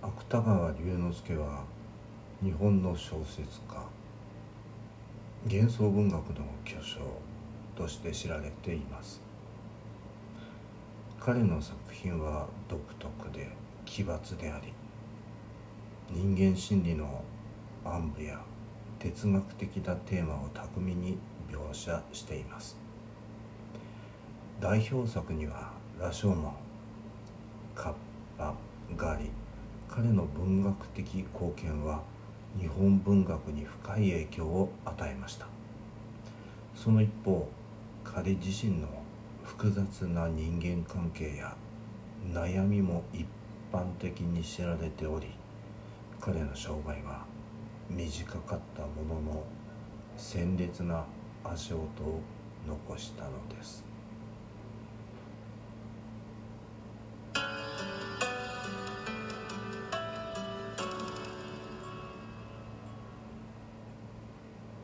芥川龍之介は日本の小説家幻想文学の巨匠として知られています。彼の作品は独特で奇抜であり人間心理の暗部や哲学的なテーマを巧みに描写しています。代表作には「羅生門」「彼の文学的貢献は日本文学に深い影響を与えました。その一方彼自身の複雑な人間関係や悩みも一般的に知られており彼の生涯は短かったものの鮮烈な足音を残したのです。